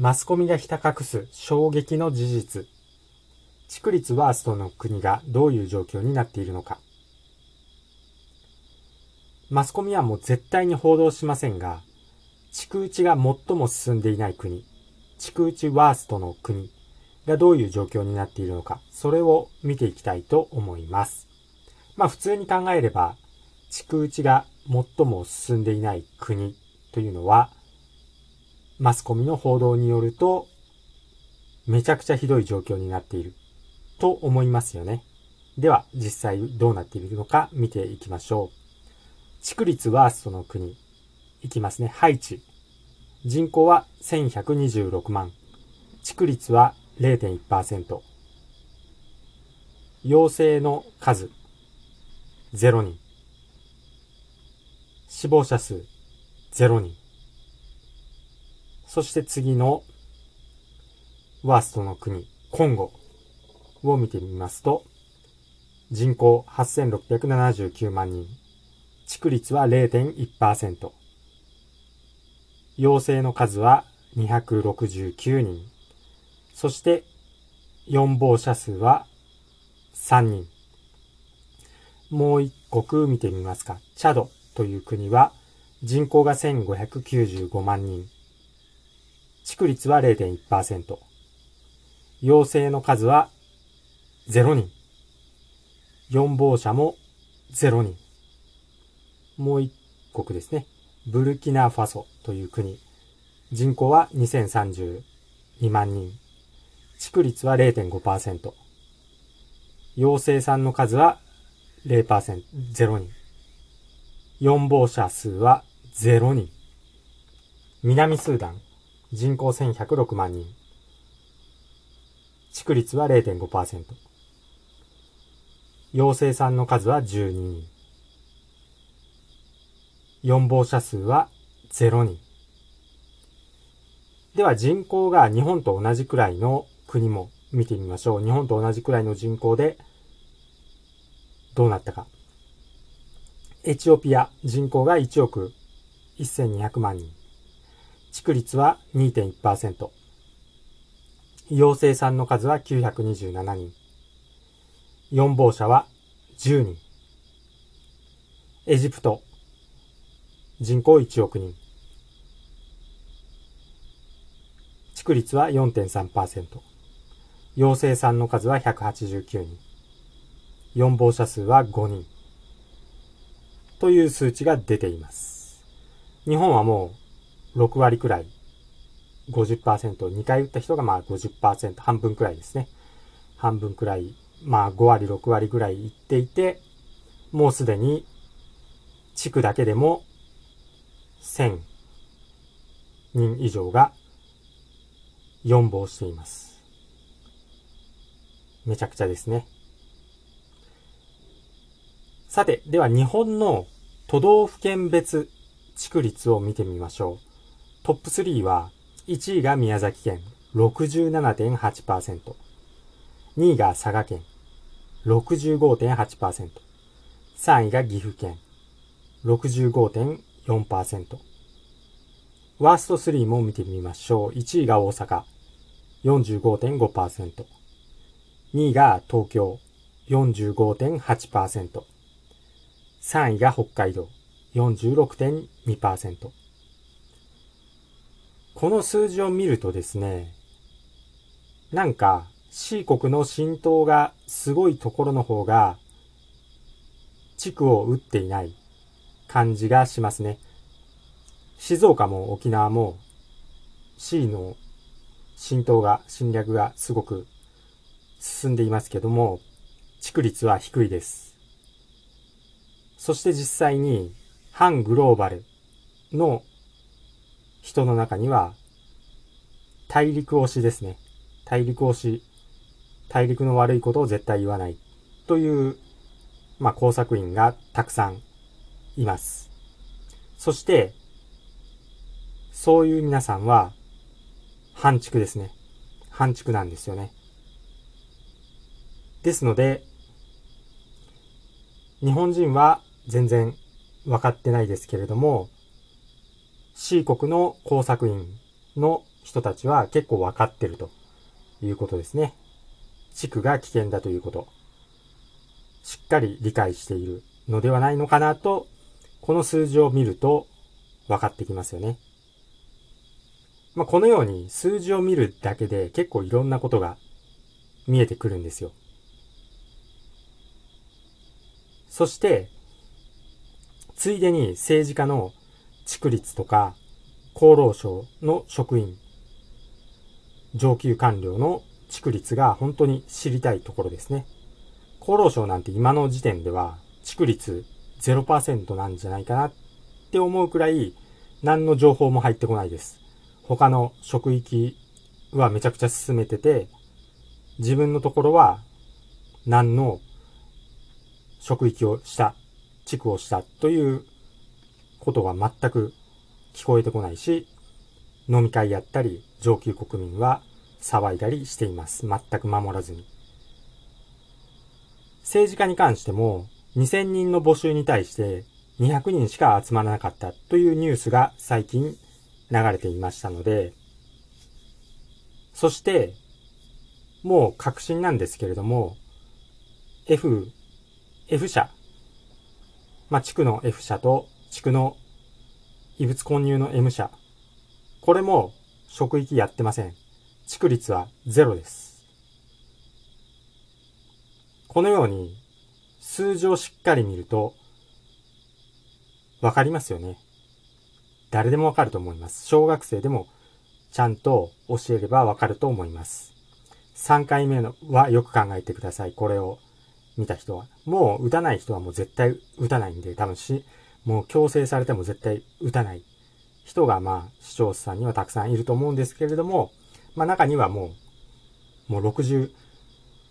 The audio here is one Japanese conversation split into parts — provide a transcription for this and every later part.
マスコミがひた隠す衝撃の事実。地率ワーストの国がどういう状況になっているのか。マスコミはもう絶対に報道しませんが、地区打ちが最も進んでいない国、地区打ちワーストの国がどういう状況になっているのか、それを見ていきたいと思います。まあ普通に考えれば、地区打ちが最も進んでいない国というのは、マスコミの報道によると、めちゃくちゃひどい状況になっていると思いますよね。では、実際どうなっているのか見ていきましょう。地区率ワーストの国。いきますね。ハイチ。人口は1126万。地区率は0.1%。陽性の数0人。死亡者数0人。そして次のワーストの国、コンゴを見てみますと、人口8679万人。地区率は0.1%。陽性の数は269人。そして、4亡者数は3人。もう一国見てみますか。チャドという国は人口が1595万人。地区率は0.1%。陽性の数は0人。4亡者も0人。もう一国ですね。ブルキナファソという国。人口は2032万人。地区率は0.5%。陽性さんの数は0%、0人。4亡者数は0人。南スーダン。人口1106万人。地区率は0.5%。陽性さんの数は12人。4亡者数は0人。では人口が日本と同じくらいの国も見てみましょう。日本と同じくらいの人口でどうなったか。エチオピア人口が1億1200万人。地区率は2.1%。陽性さんの数は927人。4亡者は10人。エジプト人口1億人。地区率は4.3%。陽性さんの数は189人。4亡者数は5人。という数値が出ています。日本はもう6割くらい、50%、2回打った人がまあ50%、半分くらいですね。半分くらい、まあ5割、6割くらいいっていて、もうすでに地区だけでも1000人以上が4亡しています。めちゃくちゃですね。さて、では日本の都道府県別地区率を見てみましょう。トップ3は、1位が宮崎県67.8%、2位が佐賀県65.8%、3位が岐阜県65.4%。ワースト3も見てみましょう。1位が大阪、45.5%。2位が東京、45.8%。3位が北海道、46.2%。この数字を見るとですね、なんか C 国の浸透がすごいところの方が、地区を打っていない感じがしますね。静岡も沖縄も C の浸透が、侵略がすごく進んでいますけども、地区率は低いです。そして実際に反グローバルの人の中には大陸推しですね。大陸推し、大陸の悪いことを絶対言わないという、まあ、工作員がたくさんいます。そして、そういう皆さんは、半畜ですね。半畜なんですよね。ですので、日本人は全然分かってないですけれども、C 国の工作員の人たちは結構わかってるということですね。地区が危険だということ。しっかり理解しているのではないのかなと、この数字を見ると分かってきますよね。まあ、このように数字を見るだけで結構いろんなことが見えてくるんですよ。そして、ついでに政治家の地区率とか厚労省の職員、上級官僚の地区率が本当に知りたいところですね。厚労省なんて今の時点では地区率0%なんじゃないかなって思うくらい何の情報も入ってこないです。他の職域はめちゃくちゃ進めてて、自分のところは何の職域をした、地区をしたということが全く聞こえてこないし、飲み会やったり、上級国民は騒いだりしています。全く守らずに。政治家に関しても、2000人の募集に対して200人しか集まらなかったというニュースが最近流れていましたので、そして、もう確信なんですけれども、F、F 社、まあ、地区の F 社と地区の異物混入の M 社、これも職域やってません。地区率はゼロです。このように数字をしっかり見るとわかりますよね。誰でもわかると思います。小学生でもちゃんと教えればわかると思います。3回目のはよく考えてください。これを見た人は。もう打たない人はもう絶対打たないんで、多分し、もう強制されても絶対打たない人がまあ視聴者さんにはたくさんいると思うんですけれども、まあ中にはもう、もう60、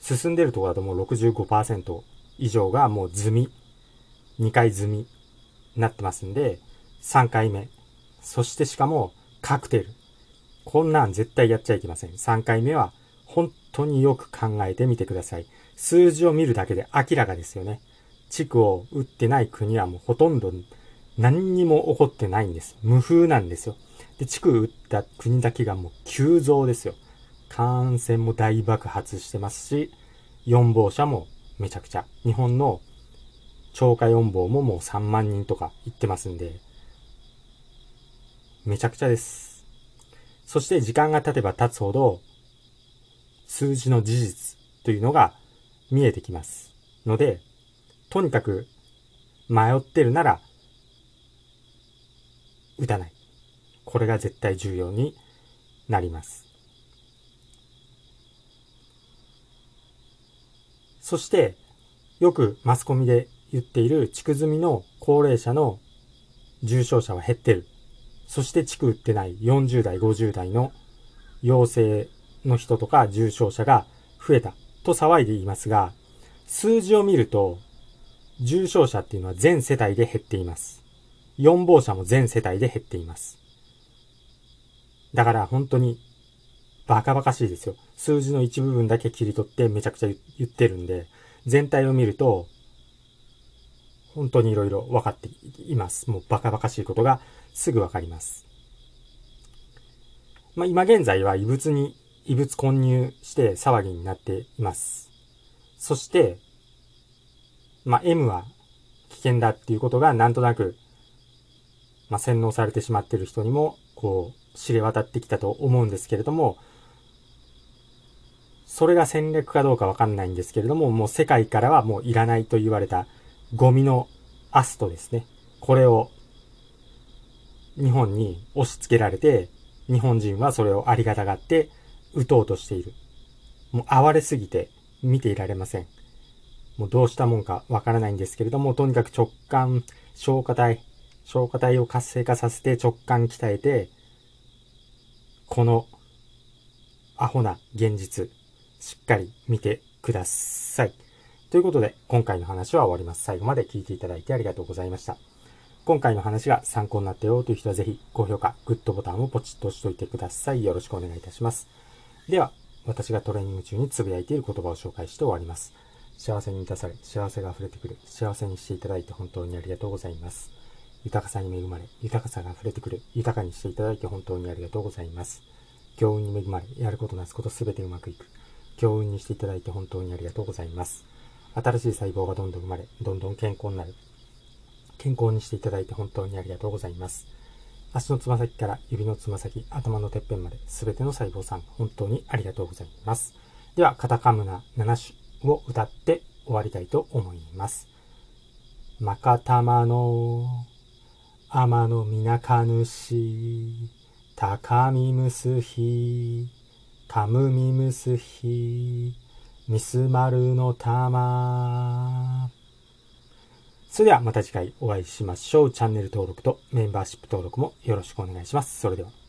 進んでるところだともう65%以上がもう済み、2回済みになってますんで、3回目そしてしかも、カクテル。こんなん絶対やっちゃいけません。3回目は、本当によく考えてみてください。数字を見るだけで明らかですよね。地区を打ってない国はもうほとんど何にも起こってないんです。無風なんですよ。で、地区打った国だけがもう急増ですよ。感染も大爆発してますし、4号車もめちゃくちゃ。日本の超過4号ももう3万人とか行ってますんで、めちゃくちゃです。そして時間が経てば経つほど、数字の事実というのが見えてきます。ので、とにかく迷ってるなら、打たない。これが絶対重要になります。そして、よくマスコミで言っている地区済みの高齢者の重症者は減ってる。そして地区打ってない40代、50代の陽性の人とか重症者が増えたと騒いでいますが、数字を見ると、重症者っていうのは全世帯で減っています。4亡者も全世帯で減っています。だから本当にバカバカしいですよ。数字の一部分だけ切り取ってめちゃくちゃ言ってるんで、全体を見ると、本当に色々分かっています。もうバカバカしいことがすぐわかります。まあ、今現在は異物に、異物混入して騒ぎになっています。そして、まあ、M は危険だっていうことがなんとなく、まあ、洗脳されてしまってる人にも、こう、知れ渡ってきたと思うんですけれども、それが戦略かどうかわかんないんですけれども、もう世界からはもういらないと言われたゴミのアストですね。これを日本に押し付けられて、日本人はそれをありがたがって撃とうとしている。もう哀れすぎて見ていられません。もうどうしたもんかわからないんですけれども、とにかく直感、消化体、消化体を活性化させて直感鍛えて、このアホな現実、しっかり見てください。ということで、今回の話は終わります。最後まで聞いていただいてありがとうございました。今回の話が参考になったよという人はぜひ高評価、グッドボタンをポチッと押しておいてください。よろしくお願いいたします。では、私がトレーニング中につぶやいている言葉を紹介して終わります。幸せに満たされ、幸せが溢れてくる、幸せにしていただいて本当にありがとうございます。豊かさに恵まれ、豊かさが溢れてくる、豊かにしていただいて本当にありがとうございます。強運に恵まれ、やることなすことすべてうまくいく。強運にしていただいて本当にありがとうございます。新しい細胞がどんどん生まれ、どんどん健康になる。健康にしていただいて本当にありがとうございます。足のつま先から指のつま先、頭のてっぺんまで、すべての細胞さん、本当にありがとうございます。では、カタカムナ7種を歌って終わりたいと思います。まかたまの天のみなかぬし、高みむすひ、かむみむすひ、みすまるのたま。それではまた次回お会いしましょう。チャンネル登録とメンバーシップ登録もよろしくお願いします。それでは。